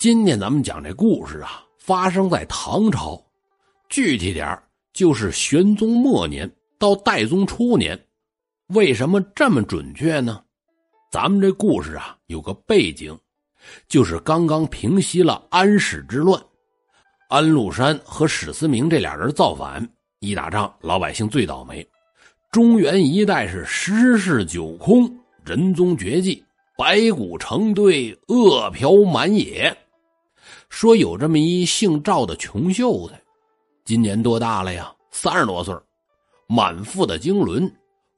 今天咱们讲这故事啊，发生在唐朝，具体点就是玄宗末年到代宗初年。为什么这么准确呢？咱们这故事啊，有个背景，就是刚刚平息了安史之乱，安禄山和史思明这俩人造反，一打仗，老百姓最倒霉，中原一带是十室九空，人踪绝迹，白骨成堆，恶殍满野。说有这么一姓赵的穷秀才，今年多大了呀？三十多岁，满腹的经纶，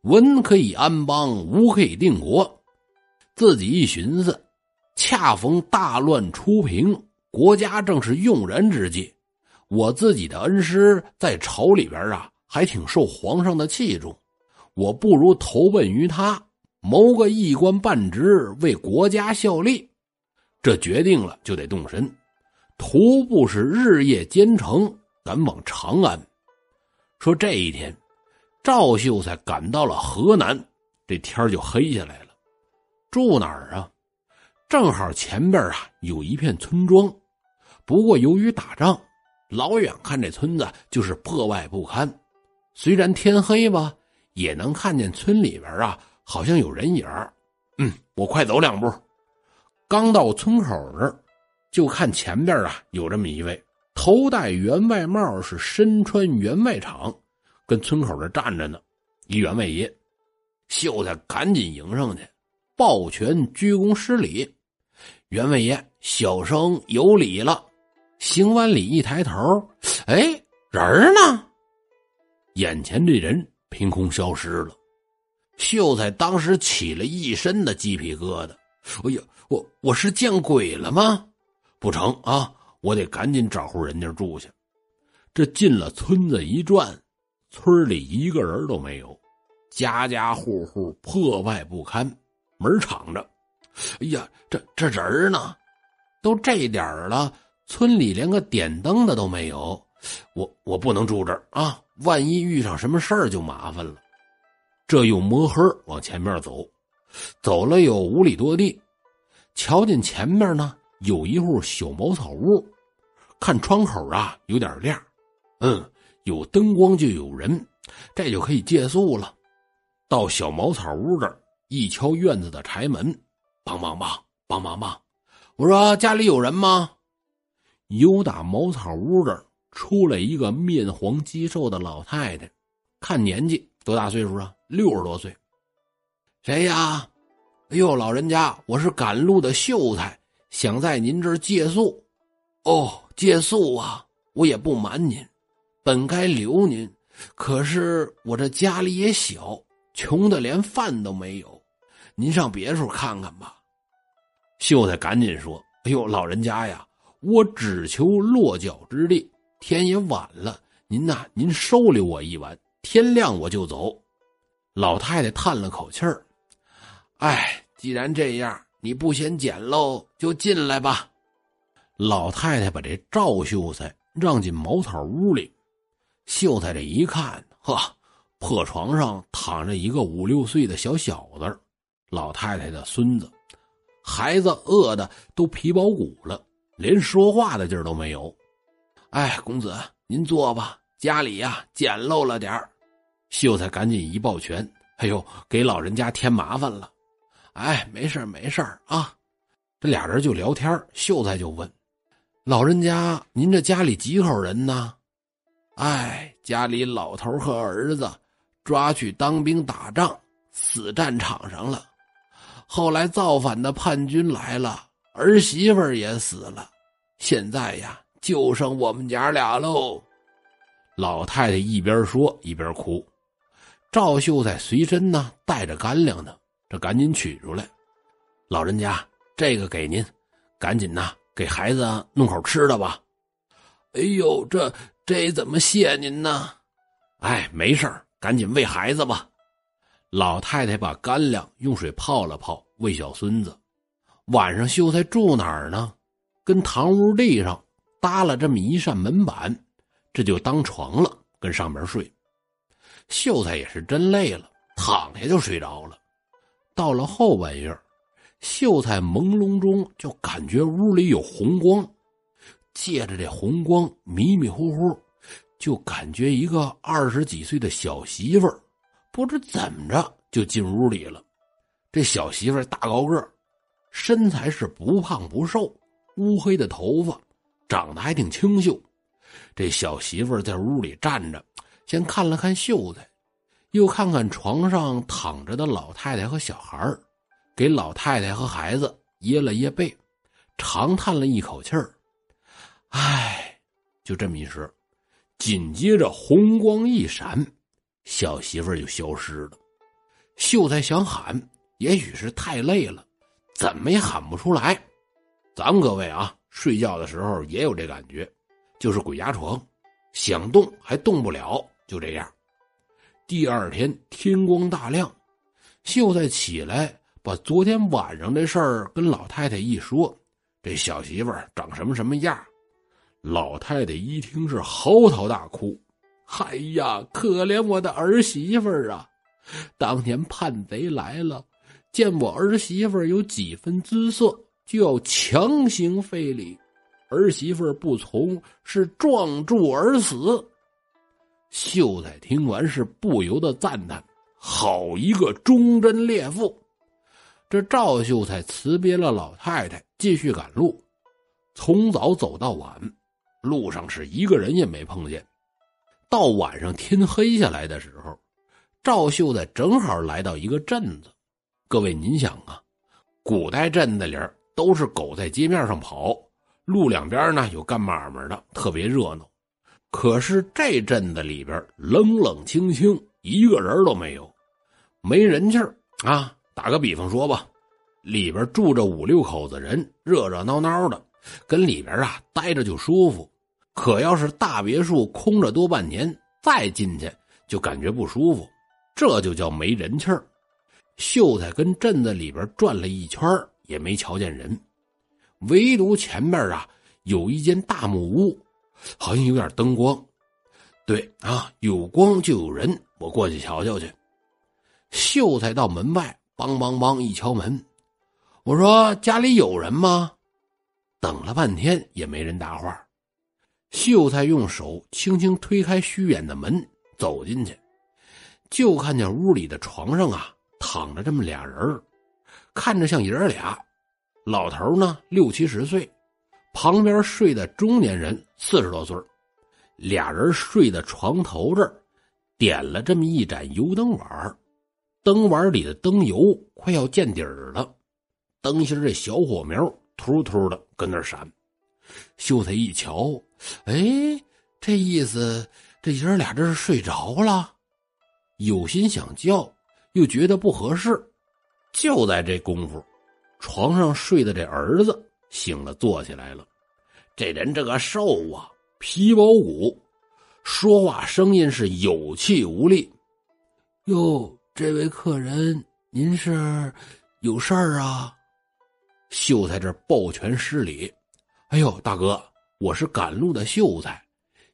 文可以安邦，武可以定国。自己一寻思，恰逢大乱初平，国家正是用人之际，我自己的恩师在朝里边啊，还挺受皇上的器重，我不如投奔于他，谋个一官半职，为国家效力。这决定了，就得动身。徒步是日夜兼程，赶往长安。说这一天，赵秀才赶到了河南，这天就黑下来了。住哪儿啊？正好前边啊有一片村庄，不过由于打仗，老远看这村子就是破败不堪。虽然天黑吧，也能看见村里边啊好像有人影嗯，我快走两步，刚到村口这儿。就看前边啊，有这么一位头戴员外帽，是身穿员外氅，跟村口这站着呢。一员外爷，秀才赶紧迎上去，抱拳鞠躬施礼。员外爷小生有礼了。行完礼，一抬头，哎，人呢？眼前这人凭空消失了。秀才当时起了一身的鸡皮疙瘩。哎呀，我我是见鬼了吗？不成啊！我得赶紧找户人家住去。这进了村子一转，村里一个人都没有，家家户户破败不堪，门敞着。哎呀，这这人呢？都这点了，村里连个点灯的都没有。我我不能住这儿啊！万一遇上什么事儿就麻烦了。这又摸黑往前面走，走了有五里多地，瞧见前面呢。有一户小茅草屋，看窗口啊有点亮，嗯，有灯光就有人，这就可以借宿了。到小茅草屋这儿，一敲院子的柴门，梆梆梆梆梆梆，我说家里有人吗？有打茅草屋这儿出来一个面黄肌瘦的老太太，看年纪多大岁数啊？六十多岁。谁呀？哎呦，老人家，我是赶路的秀才。想在您这儿借宿，哦，借宿啊！我也不瞒您，本该留您，可是我这家里也小，穷的连饭都没有。您上别处看看吧。秀才赶紧说：“哎呦，老人家呀，我只求落脚之地。天也晚了，您呐，您收留我一晚，天亮我就走。”老太太叹了口气儿：“哎，既然这样。”你不嫌简陋，就进来吧。老太太把这赵秀才让进茅草屋里。秀才这一看，呵，破床上躺着一个五六岁的小小子，老太太的孙子。孩子饿的都皮包骨了，连说话的劲儿都没有。哎，公子，您坐吧。家里呀，简陋了点秀才赶紧一抱拳：“哎呦，给老人家添麻烦了。”哎，没事没事啊！这俩人就聊天秀才就问：“老人家，您这家里几口人呢？”哎，家里老头和儿子抓去当兵打仗，死战场上了。后来造反的叛军来了，儿媳妇也死了。现在呀，就剩我们娘俩喽。老太太一边说一边哭。赵秀才随身呢带着干粮呢。这赶紧取出来，老人家，这个给您，赶紧呐，给孩子弄口吃的吧。哎呦，这这怎么谢您呢？哎，没事赶紧喂孩子吧。老太太把干粮用水泡了泡，喂小孙子。晚上秀才住哪儿呢？跟堂屋地上搭了这么一扇门板，这就当床了，跟上边睡。秀才也是真累了，躺下就睡着了。到了后半夜，秀才朦胧中就感觉屋里有红光，借着这红光，迷迷糊糊，就感觉一个二十几岁的小媳妇儿，不知怎么着就进屋里了。这小媳妇儿大高个身材是不胖不瘦，乌黑的头发，长得还挺清秀。这小媳妇儿在屋里站着，先看了看秀才，又看看床上躺着的老太太和小孩。给老太太和孩子掖了掖背，长叹了一口气儿，唉，就这么一时，紧接着红光一闪，小媳妇儿就消失了。秀才想喊，也许是太累了，怎么也喊不出来。咱们各位啊，睡觉的时候也有这感觉，就是鬼压床，想动还动不了，就这样。第二天天光大亮，秀才起来。把昨天晚上的事儿跟老太太一说，这小媳妇儿长什么什么样？老太太一听是嚎啕大哭：“哎呀，可怜我的儿媳妇儿啊！当年叛贼来了，见我儿媳妇儿有几分姿色，就要强行非礼，儿媳妇儿不从，是撞柱而死。”秀才听完是不由得赞叹：“好一个忠贞烈妇！”这赵秀才辞别了老太太，继续赶路，从早走到晚，路上是一个人也没碰见。到晚上天黑下来的时候，赵秀才正好来到一个镇子。各位，您想啊，古代镇子里都是狗在街面上跑，路两边呢有干买卖的，特别热闹。可是这镇子里边冷冷清清，一个人都没有，没人气儿啊。打个比方说吧，里边住着五六口子人，热热闹闹的，跟里边啊待着就舒服。可要是大别墅空着多半年，再进去就感觉不舒服，这就叫没人气儿。秀才跟镇子里边转了一圈，也没瞧见人，唯独前面啊有一间大木屋，好像有点灯光。对啊，有光就有人，我过去瞧瞧去。秀才到门外。梆梆梆！一敲门，我说：“家里有人吗？”等了半天也没人答话。秀才用手轻轻推开虚掩的门，走进去，就看见屋里的床上啊躺着这么俩人看着像爷儿俩。老头呢六七十岁，旁边睡的中年人四十多岁俩人睡在床头这儿，点了这么一盏油灯碗灯碗里的灯油快要见底儿了，灯芯这小火苗突突的跟那闪。秀才一瞧，哎，这意思，这爷俩这是睡着了。有心想叫，又觉得不合适。就在这功夫，床上睡的这儿子醒了，坐起来了。这人这个瘦啊，皮包骨，说话声音是有气无力。哟。这位客人，您是有事儿啊？秀才这抱拳施礼。哎呦，大哥，我是赶路的秀才，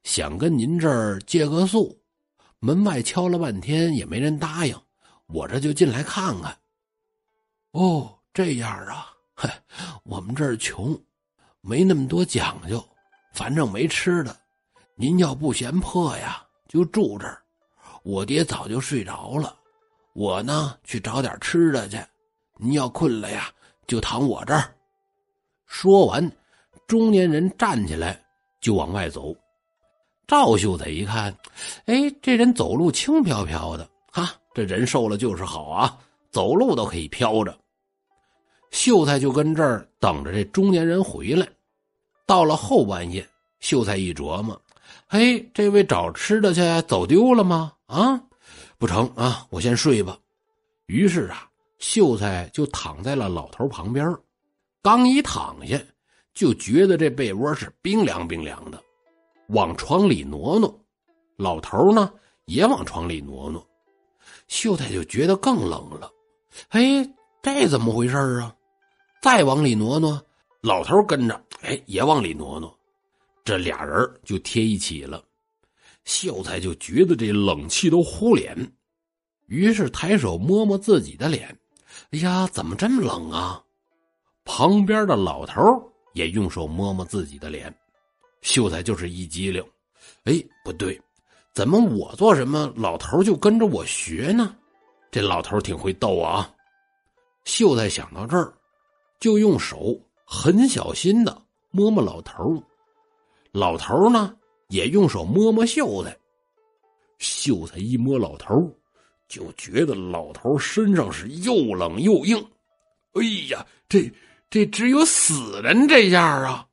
想跟您这儿借个宿。门外敲了半天也没人答应，我这就进来看看。哦，这样啊，嗨，我们这儿穷，没那么多讲究，反正没吃的。您要不嫌破呀，就住这儿。我爹早就睡着了。我呢，去找点吃的去。您要困了呀，就躺我这儿。说完，中年人站起来就往外走。赵秀才一看，哎，这人走路轻飘飘的，哈，这人瘦了就是好啊，走路都可以飘着。秀才就跟这儿等着这中年人回来。到了后半夜，秀才一琢磨，嘿，这位找吃的去走丢了吗？啊？不成啊！我先睡吧。于是啊，秀才就躺在了老头旁边。刚一躺下，就觉得这被窝是冰凉冰凉的，往床里挪挪。老头呢，也往床里挪挪。秀才就觉得更冷了。哎，这怎么回事啊？再往里挪挪，老头跟着，哎，也往里挪挪。这俩人就贴一起了。秀才就觉得这冷气都呼脸，于是抬手摸摸自己的脸，哎呀，怎么这么冷啊？旁边的老头也用手摸摸自己的脸。秀才就是一激灵，哎，不对，怎么我做什么，老头就跟着我学呢？这老头挺会逗啊！秀才想到这儿，就用手很小心的摸摸老头老头呢也用手摸摸秀才。秀才一摸老头就觉得老头身上是又冷又硬。哎呀，这这只有死人这样啊！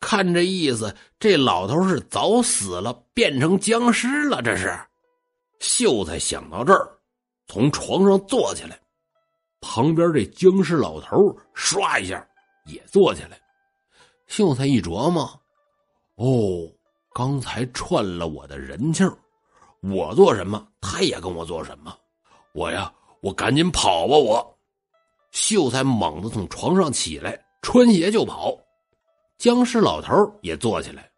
看这意思，这老头是早死了，变成僵尸了。这是，秀才想到这儿，从床上坐起来，旁边这僵尸老头唰一下也坐起来。秀才一琢磨，哦，刚才串了我的人气儿，我做什么，他也跟我做什么。我呀，我赶紧跑吧！我，秀才猛地从床上起来，穿鞋就跑。僵尸老头也坐起来，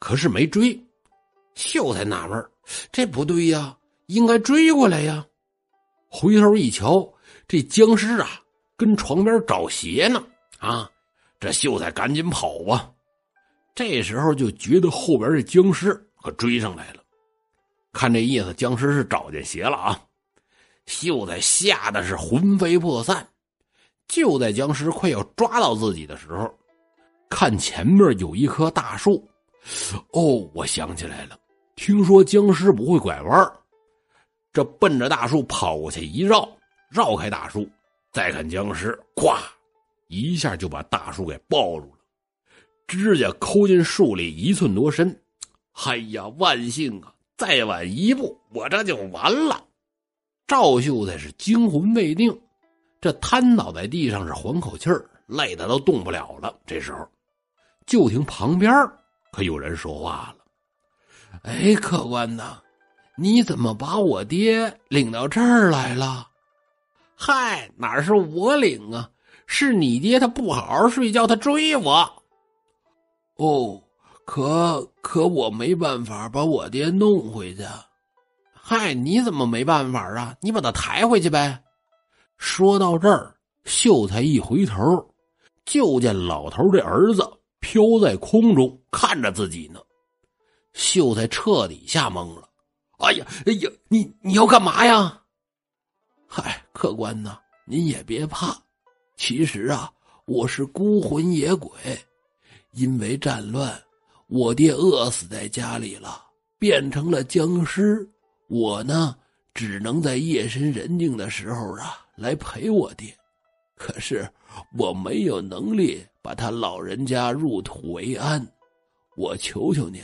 可是没追。秀才纳闷这不对呀，应该追过来呀。回头一瞧，这僵尸啊，跟床边找鞋呢。啊，这秀才赶紧跑吧。这时候就觉得后边这僵尸可追上来了。看这意思，僵尸是找见鞋了啊。秀才吓得是魂飞魄散。就在僵尸快要抓到自己的时候。看前面有一棵大树，哦，我想起来了。听说僵尸不会拐弯这奔着大树跑过去一绕，绕开大树，再看僵尸，咵，一下就把大树给抱住了，指甲抠进树里一寸多深。哎呀，万幸啊！再晚一步，我这就完了。赵秀才是惊魂未定，这瘫倒在地上是缓口气儿，累得都动不了了。这时候。就听旁边可有人说话了：“哎，客官呐，你怎么把我爹领到这儿来了？嗨，哪是我领啊？是你爹他不好好睡觉，他追我。哦，可可我没办法把我爹弄回去。嗨，你怎么没办法啊？你把他抬回去呗。”说到这儿，秀才一回头，就见老头的儿子。飘在空中看着自己呢，秀才彻底吓懵了。哎呀，哎呀，你你要干嘛呀？客官呐，您也别怕，其实啊，我是孤魂野鬼，因为战乱，我爹饿死在家里了，变成了僵尸。我呢，只能在夜深人静的时候啊，来陪我爹。可是我没有能力把他老人家入土为安，我求求您，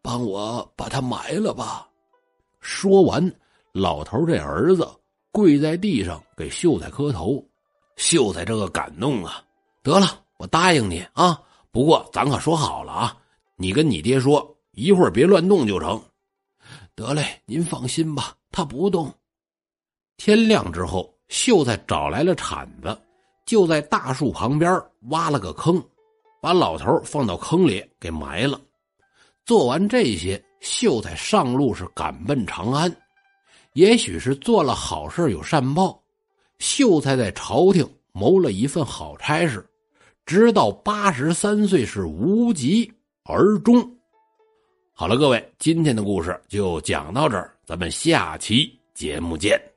帮我把他埋了吧。说完，老头这儿子跪在地上给秀才磕头。秀才这个感动啊，得了，我答应你啊。不过咱可说好了啊，你跟你爹说，一会儿别乱动就成。得嘞，您放心吧，他不动。天亮之后，秀才找来了铲子。就在大树旁边挖了个坑，把老头放到坑里给埋了。做完这些，秀才上路是赶奔长安。也许是做了好事有善报，秀才在朝廷谋了一份好差事，直到八十三岁是无疾而终。好了，各位，今天的故事就讲到这儿，咱们下期节目见。